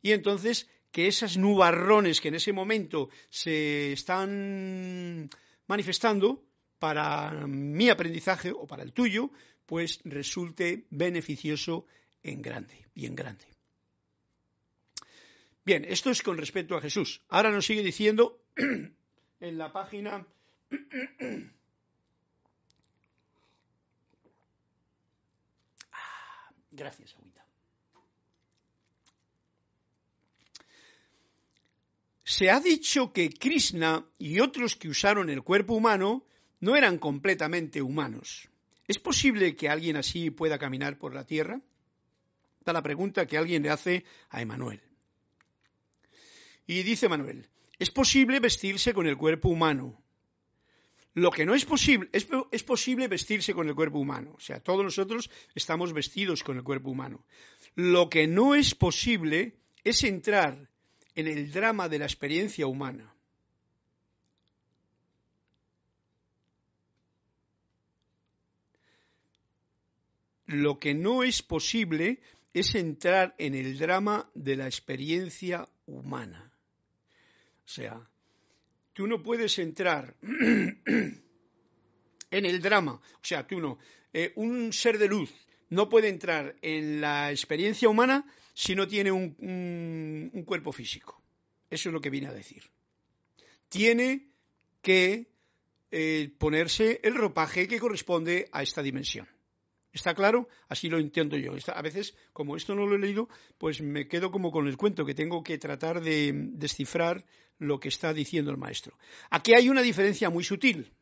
Y entonces que esas nubarrones que en ese momento se están manifestando para mi aprendizaje o para el tuyo, pues resulte beneficioso en grande y en grande. Bien, esto es con respecto a Jesús. Ahora nos sigue diciendo en la página ah, Gracias. Se ha dicho que Krishna y otros que usaron el cuerpo humano no eran completamente humanos. ¿Es posible que alguien así pueda caminar por la tierra? Está la pregunta que alguien le hace a Emanuel. Y dice Manuel, es posible vestirse con el cuerpo humano. Lo que no es posible, es, es, posible vestirse con el cuerpo humano. O sea, todos nosotros estamos vestidos con el cuerpo humano. Lo que no es posible es entrar en el drama de la experiencia humana. Lo que no es posible es entrar en el drama de la experiencia humana. O sea, tú no puedes entrar en el drama, o sea, tú no, eh, un ser de luz no puede entrar en la experiencia humana si no tiene un, cuerpo físico. Eso es lo que viene a decir. Tiene que eh, ponerse el ropaje que corresponde a esta dimensión. ¿Está claro? Así lo entiendo yo. A veces, como esto no lo he leído, pues me quedo como con el cuento, que tengo que tratar de descifrar lo que está diciendo el maestro. Aquí hay una diferencia muy sutil.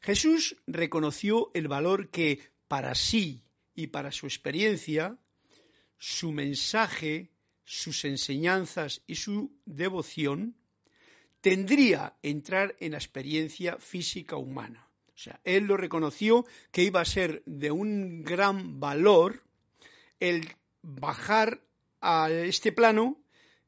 Jesús reconoció el valor que para sí y para su experiencia, su mensaje, sus enseñanzas y su devoción tendría entrar en la experiencia física humana. O sea, él lo reconoció que iba a ser de un gran valor el bajar a este plano,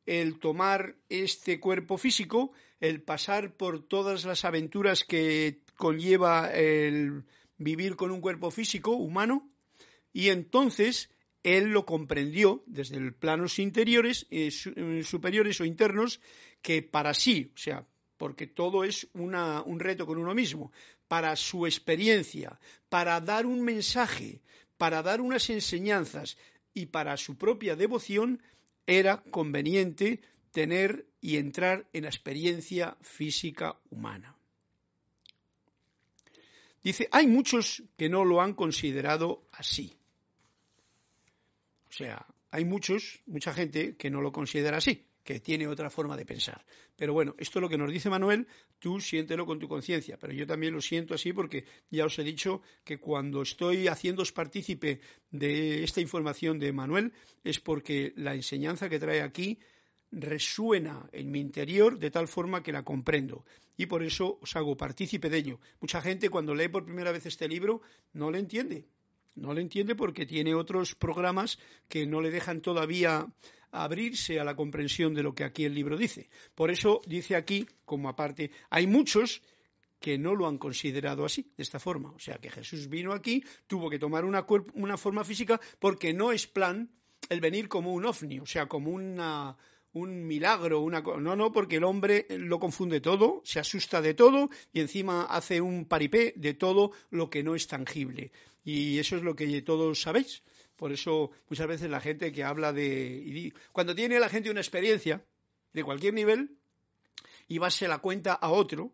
el tomar este cuerpo físico, el pasar por todas las aventuras que conlleva el vivir con un cuerpo físico humano, y entonces él lo comprendió desde el planos interiores, eh, superiores o internos, que para sí, o sea, porque todo es un reto con uno mismo, para su experiencia, para dar un mensaje, para dar unas enseñanzas y para su propia devoción, era conveniente tener y entrar en la experiencia física humana. Dice, hay muchos que no lo han considerado así. O sea, hay muchos, mucha gente que no lo considera así que tiene otra forma de pensar. Pero bueno, esto es lo que nos dice Manuel, tú siéntelo con tu conciencia, pero yo también lo siento así porque ya os he dicho que cuando estoy haciéndoos partícipe de esta información de Manuel es porque la enseñanza que trae aquí resuena en mi interior de tal forma que la comprendo y por eso os hago partícipe de ello. Mucha gente cuando lee por primera vez este libro no le entiende, no le entiende porque tiene otros programas que no le dejan todavía abrirse a la comprensión de lo que aquí el libro dice. Por eso dice aquí, como aparte, hay muchos que no lo han considerado así, de esta forma. O sea, que Jesús vino aquí, tuvo que tomar una, una forma física porque no es plan el venir como un ovni, o sea, como una, un milagro, una no, no, porque el hombre lo confunde todo, se asusta de todo y encima hace un paripé de todo lo que no es tangible. Y eso es lo que todos sabéis. Por eso muchas veces la gente que habla de... Cuando tiene la gente una experiencia de cualquier nivel y va se la cuenta a otro,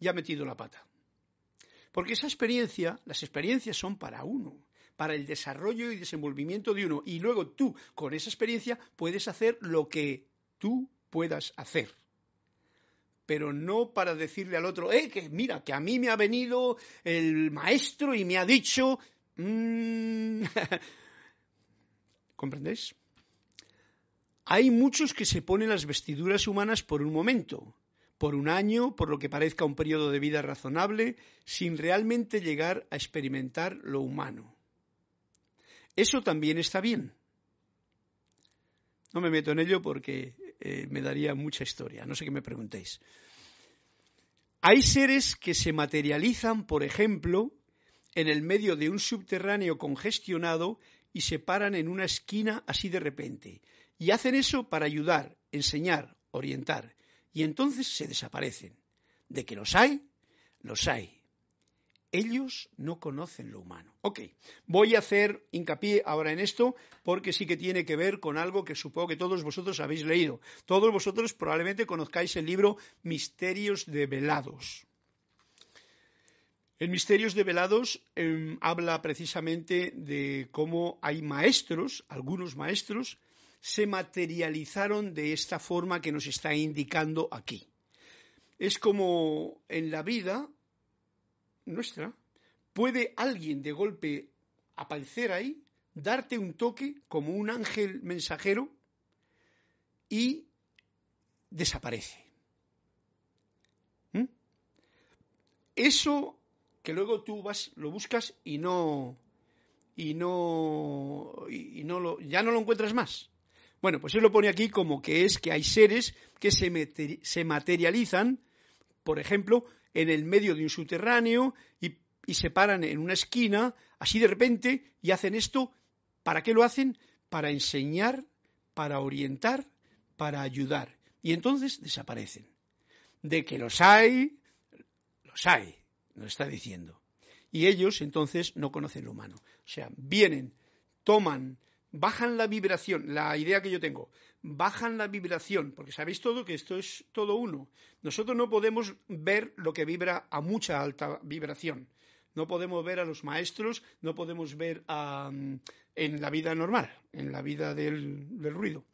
ya ha metido la pata. Porque esa experiencia, las experiencias son para uno, para el desarrollo y desenvolvimiento de uno. Y luego tú, con esa experiencia, puedes hacer lo que tú puedas hacer. Pero no para decirle al otro, eh, que mira, que a mí me ha venido el maestro y me ha dicho, Mm. ¿Comprendéis? Hay muchos que se ponen las vestiduras humanas por un momento, por un año, por lo que parezca un periodo de vida razonable, sin realmente llegar a experimentar lo humano. Eso también está bien. No me meto en ello porque eh, me daría mucha historia, no sé qué me preguntéis. Hay seres que se materializan, por ejemplo, en el medio de un subterráneo congestionado y se paran en una esquina así de repente. Y hacen eso para ayudar, enseñar, orientar. Y entonces se desaparecen. De que los hay, los hay. Ellos no conocen lo humano. Ok, voy a hacer hincapié ahora en esto porque sí que tiene que ver con algo que supongo que todos vosotros habéis leído. Todos vosotros probablemente conozcáis el libro Misterios develados. El Misterios develados eh, habla precisamente de cómo hay maestros, algunos maestros, se materializaron de esta forma que nos está indicando aquí. Es como en la vida nuestra, puede alguien de golpe aparecer ahí, darte un toque como un ángel mensajero y desaparece. ¿Mm? Eso que luego tú vas, lo buscas y no y no y no lo, ya no lo encuentras más. Bueno, pues él lo pone aquí como que es que hay seres que se, se materializan, por ejemplo, en el medio de un subterráneo y, se paran en una esquina, así de repente, y hacen esto. ¿Para qué lo hacen? Para enseñar, para orientar, para ayudar. Y entonces desaparecen. De que los hay, los hay, nos está diciendo. Y ellos entonces no conocen lo humano. O sea, vienen, toman, bajan la vibración, la idea que yo tengo, bajan la vibración, porque sabéis todo que esto es todo uno. Nosotros no podemos ver lo que vibra a mucha alta vibración. No podemos ver a los maestros, no podemos ver en la vida normal, en la vida del, ruido.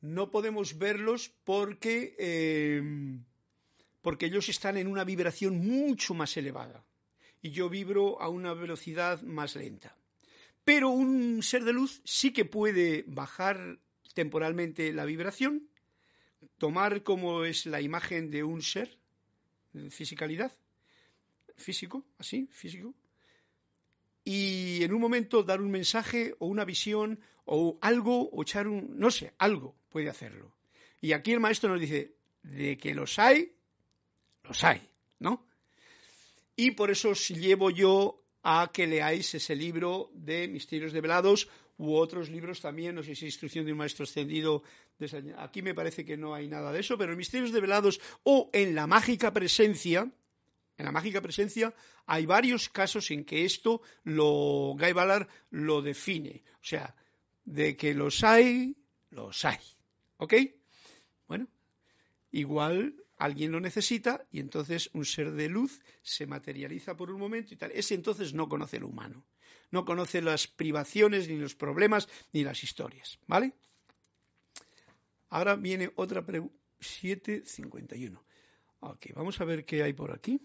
No podemos verlos porque, em, porque ellos están en una vibración mucho más elevada y yo vibro a una velocidad más lenta. Pero un ser de luz sí que puede bajar temporalmente la vibración, tomar como es la imagen de un ser, fisicalidad, físico, así, físico, y en un momento dar un mensaje o una visión o algo, o echar un, no sé, algo puede hacerlo. Y aquí el maestro nos dice, de que los hay, los hay, ¿no? Y por eso llevo yo a que leáis ese libro de Misterios Develados u otros libros también, no sé si instrucción de un maestro ascendido. Aquí me parece que no hay nada de eso, pero en Misterios Develados o en la mágica presencia, en la mágica presencia hay varios casos en que esto lo Guy Ballard lo define. O sea, de que los hay, los hay. ¿Ok? Bueno, igual alguien lo necesita y entonces un ser de luz se materializa por un momento y tal. Ese entonces no conoce lo humano, no conoce las privaciones, ni los problemas, ni las historias. ¿Vale? Ahora viene otra pregunta. 751. Ok, vamos a ver qué hay por aquí.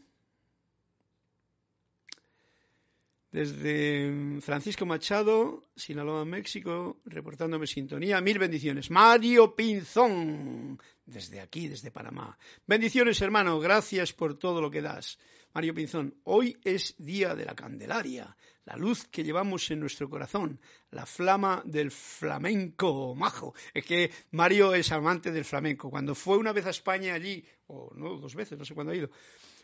Desde Francisco Machado, Sinaloa, México, reportándome sintonía. Mil bendiciones. Mario Pinzón, desde aquí, desde Panamá. Bendiciones, hermano. Gracias por todo lo que das. Mario Pinzón, hoy es día de la Candelaria, la luz que llevamos en nuestro corazón, la flama del flamenco majo. Es que Mario es amante del flamenco. Cuando fue una vez a España allí, o no, dos veces, no sé cuándo ha ido,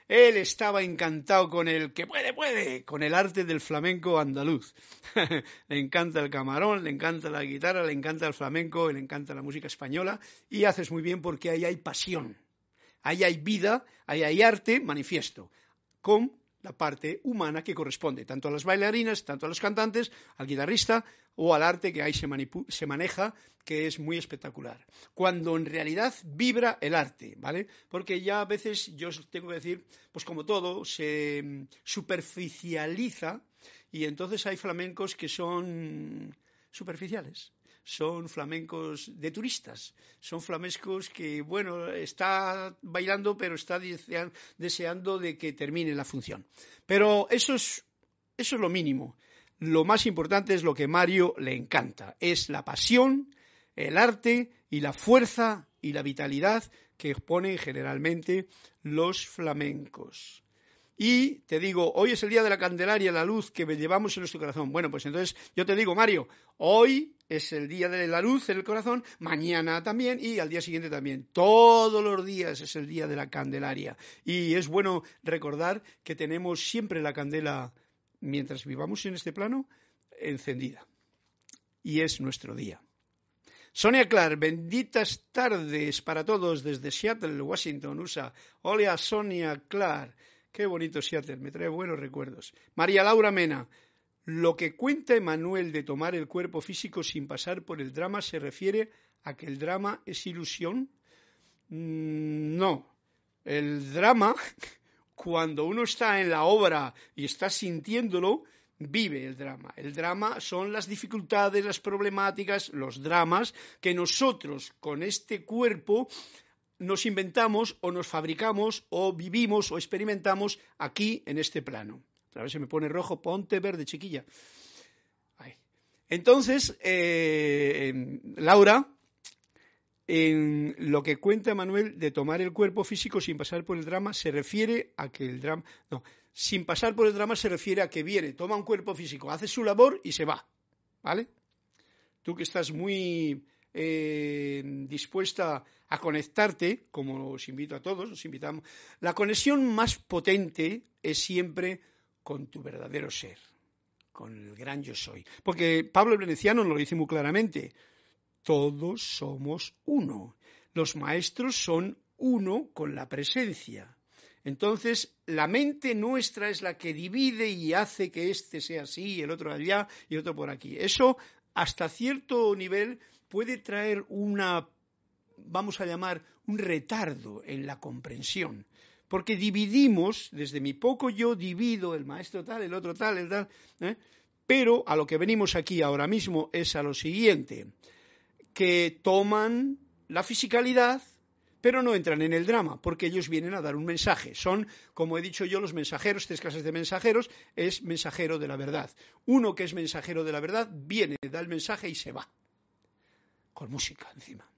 él estaba encantado con el que puede, puede, con el arte del flamenco andaluz. le encanta el camarón, le encanta la guitarra, le encanta el flamenco, le encanta la música española y haces muy bien porque ahí hay pasión, ahí hay vida, ahí hay arte manifiesto, con la parte humana que corresponde tanto a las bailarinas, tanto a los cantantes, al guitarrista o al arte que ahí se, se, maneja, que es muy espectacular. Cuando en realidad vibra el arte, ¿vale? Porque ya a veces yo tengo que decir, pues como todo, se mm, superficializa y entonces hay flamencos que son superficiales son flamencos de turistas, son flamencos que, bueno, está bailando pero está deseando de que termine la función. Pero eso es, eso es lo mínimo. Lo más importante es lo que Mario le encanta, es la pasión, el arte y la fuerza y la vitalidad que ponen generalmente los flamencos. y te digo, hoy es el día de la Candelaria, la luz que llevamos en nuestro corazón. Bueno, pues entonces yo te digo, Mario, hoy es el día de la luz en el corazón, mañana también y al día siguiente también. Todos los días es el día de la Candelaria. Y es bueno recordar que tenemos siempre la candela, mientras vivamos en este plano, encendida. Y es nuestro día. Sonia Clark, benditas tardes para todos desde Seattle, Washington, USA. Hola Sonia Clark. Qué bonito Seattle, me trae buenos recuerdos. María Laura Mena, lo que cuenta Emanuel de tomar el cuerpo físico sin pasar por el drama se refiere a que el drama es ilusión. Mm, no, el drama, cuando uno está en la obra y está sintiéndolo, vive el drama. El drama son las dificultades, las problemáticas, los dramas que nosotros con este cuerpo nos inventamos o nos fabricamos o vivimos o experimentamos aquí en este plano. A ver si me pone rojo, ponte verde, chiquilla. Entonces, eh, Laura, en lo que cuenta Manuel de tomar el cuerpo físico sin pasar por el drama, se refiere a que el drama. No, sin pasar por el drama se refiere a que viene, toma un cuerpo físico, hace su labor y se va. ¿Vale? Tú que estás muy eh, dispuesta a conectarte, como os invito a todos, os invitamos, la conexión más potente es siempre con tu verdadero ser, con el gran yo soy. Porque Pablo Veneciano nos lo dice muy claramente, todos somos uno. Los maestros son uno con la presencia. Entonces, la mente nuestra es la que divide y hace que este sea así, el otro allá y el otro por aquí. Eso, hasta cierto nivel, puede traer una, vamos a llamar, un retardo en la comprensión. Porque dividimos, desde mi poco yo divido el maestro tal, el otro tal, el tal, ¿eh? pero a lo que venimos aquí ahora mismo es a lo siguiente, que toman la fisicalidad, pero no entran en el drama, porque ellos vienen a dar un mensaje. Son, como he dicho yo, los mensajeros, tres clases de mensajeros, es mensajero de la verdad. Uno que es mensajero de la verdad viene, da el mensaje y se va con música encima.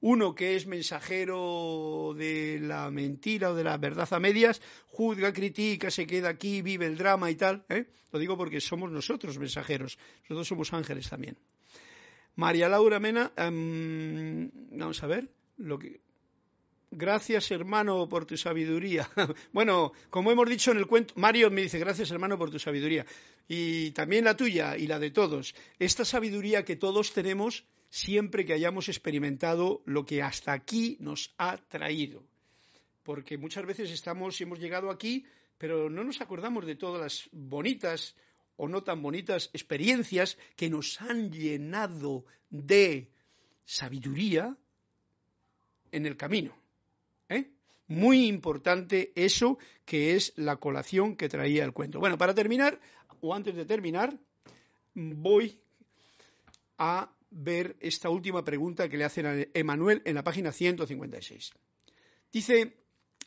Uno que es mensajero de la mentira o de la verdad a medias, juzga, critica, se queda aquí, vive el drama y tal. ¿eh? Lo digo porque somos nosotros mensajeros, nosotros somos ángeles también. María Laura Mena, em, vamos a ver, lo que, Gracias, hermano, por tu sabiduría. bueno, como hemos dicho en el cuento, Mario me dice, gracias, hermano, por tu sabiduría. Y también la tuya y la de todos. Esta sabiduría que todos tenemos siempre que hayamos experimentado lo que hasta aquí nos ha traído. Porque muchas veces estamos y hemos llegado aquí, pero no nos acordamos de todas las bonitas o no tan bonitas experiencias que nos han llenado de sabiduría en el camino. ¿eh? Muy importante eso que es la colación que traía el cuento. Bueno, para terminar, o antes de terminar, voy a ver esta última pregunta que le hacen a Emanuel en la página 156. Dice,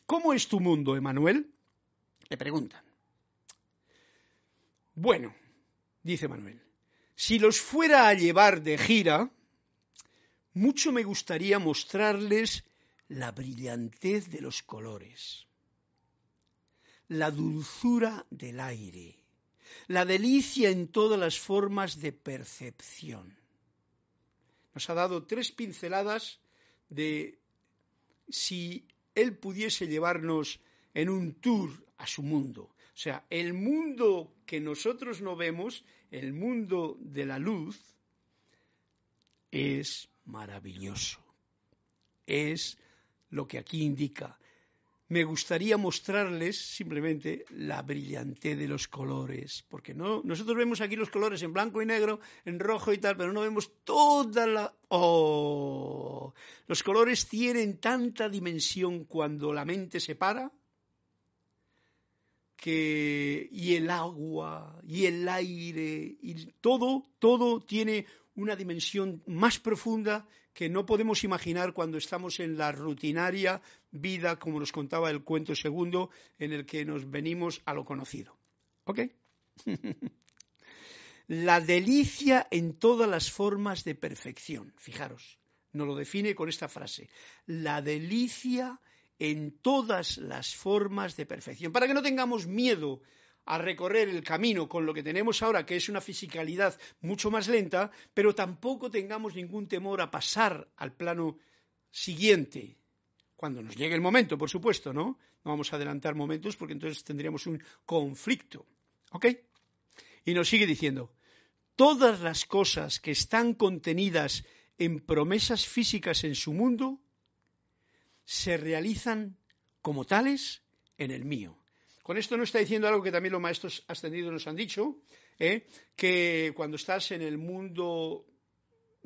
¿cómo es tu mundo, Emanuel? Le preguntan. Bueno, dice Manuel, si los fuera a llevar de gira, mucho me gustaría mostrarles la brillantez de los colores, la dulzura del aire, la delicia en todas las formas de percepción. Nos ha dado tres pinceladas de si él pudiese llevarnos en un tour a su mundo. O sea, el mundo que nosotros no vemos, el mundo de la luz, es maravilloso. Es lo que aquí indica. Me gustaría mostrarles simplemente la brillantez de los colores, porque no, nosotros vemos aquí los colores en blanco y negro, en rojo y tal, pero no vemos toda la... ¡Oh! Los colores tienen tanta dimensión cuando la mente se para, que y el agua y el aire y todo todo tiene una dimensión más profunda que no podemos imaginar cuando estamos en la rutinaria vida, como nos contaba el cuento segundo, en el que nos venimos a lo conocido. ¿Ok? la delicia en todas las formas de perfección. Fijaros, nos lo define con esta frase. La delicia en todas las formas de perfección, para que no tengamos miedo a recorrer el camino con lo que tenemos ahora, que es una fisicalidad mucho más lenta, pero tampoco tengamos ningún temor a pasar al plano siguiente, cuando nos llegue el momento, por supuesto, ¿no? No vamos a adelantar momentos porque entonces tendríamos un conflicto. ¿Ok? Y nos sigue diciendo, todas las cosas que están contenidas en promesas físicas en su mundo se realizan como tales en el mío. Con esto no está diciendo algo que también los maestros ascendidos nos han dicho, ¿eh? que cuando estás en el mundo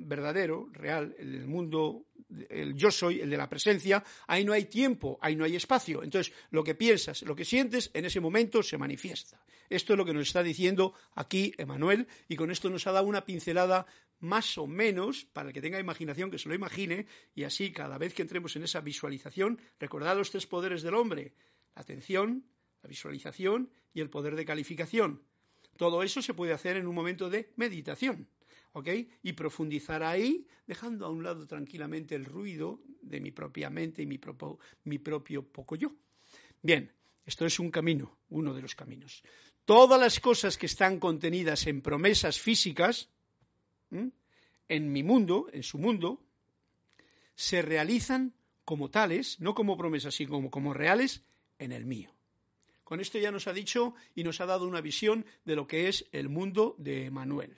verdadero, real, el mundo, el yo soy, el de la presencia, ahí no hay tiempo, ahí no hay espacio. Entonces, lo que piensas, lo que sientes, en ese momento se manifiesta. Esto es lo que nos está diciendo aquí Emanuel, y con esto nos ha dado una pincelada más o menos, para el que tenga imaginación, que se lo imagine, y así cada vez que entremos en esa visualización, recordad los tres poderes del hombre, la atención, la visualización y el poder de calificación. Todo eso se puede hacer en un momento de meditación. ¿Ok? Y profundizar ahí, dejando a un lado tranquilamente el ruido de mi propia mente y mi, mi propio poco yo. Bien, esto es un camino, uno de los caminos. Todas las cosas que están contenidas en promesas físicas, en mi mundo, en su mundo, se realizan como tales, no como promesas, sino como, como reales, en el mío. Con esto ya nos ha dicho y nos ha dado una visión de lo que es el mundo de Manuel.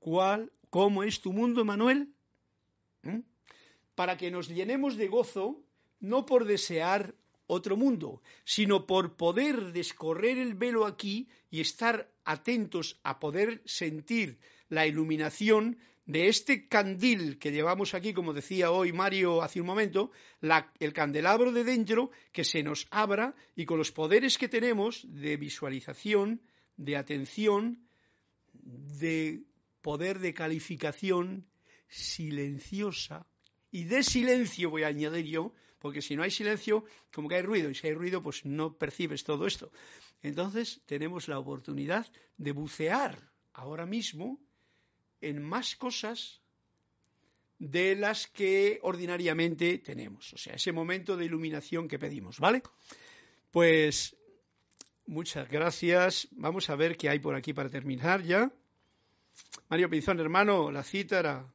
¿Cuál, ¿Cómo es tu mundo, Manuel? Para que nos llenemos de gozo, no por desear otro mundo, sino por poder descorrer el velo aquí y estar atentos a poder sentir la iluminación de este candil que llevamos aquí, como decía hoy Mario hace un momento, el candelabro de dentro que se nos abra y con los poderes que tenemos de visualización, de atención, de poder de calificación silenciosa y de silencio voy a añadir yo, porque si no hay silencio, como que hay ruido, y si hay ruido, pues no percibes todo esto. Entonces tenemos la oportunidad de bucear ahora mismo en más cosas de las que ordinariamente tenemos. O sea, ese momento de iluminación que pedimos, ¿vale? Pues muchas gracias. Vamos a ver qué hay por aquí para terminar ya. Mario Pinzón, hermano, la cítara,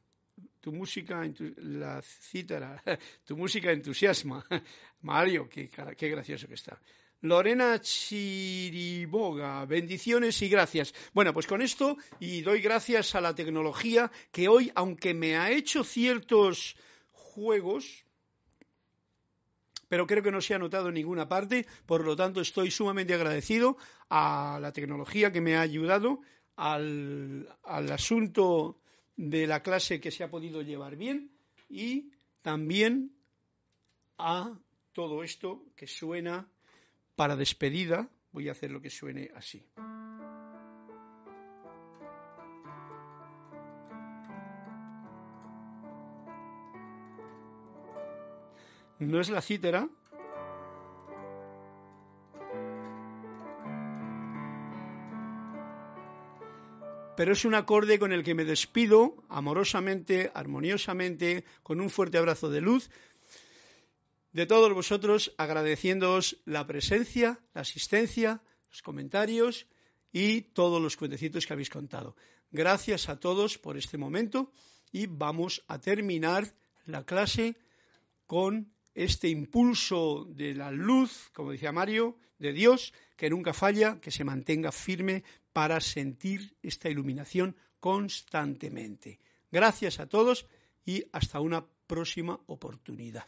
tu música, la cítara, tu música entusiasma. Mario, qué, qué gracioso que está. Lorena Chiriboga, bendiciones y gracias. Bueno, pues con esto y doy gracias a la tecnología que hoy, aunque me ha hecho ciertos juegos, pero creo que no se ha notado en ninguna parte, por lo tanto estoy sumamente agradecido a la tecnología que me ha ayudado al, asunto de la clase que se ha podido llevar bien y también a todo esto que suena para despedida. Voy a hacer lo que suene así. No es la cítara, pero es un acorde con el que me despido amorosamente, armoniosamente, con un fuerte abrazo de luz de todos vosotros, agradeciéndoos la presencia, la asistencia, los comentarios y todos los cuentecitos que habéis contado. Gracias a todos por este momento y vamos a terminar la clase con este impulso de la luz, como decía Mario, de Dios, que nunca falla, que se mantenga firme para sentir esta iluminación constantemente. Gracias a todos y hasta una próxima oportunidad.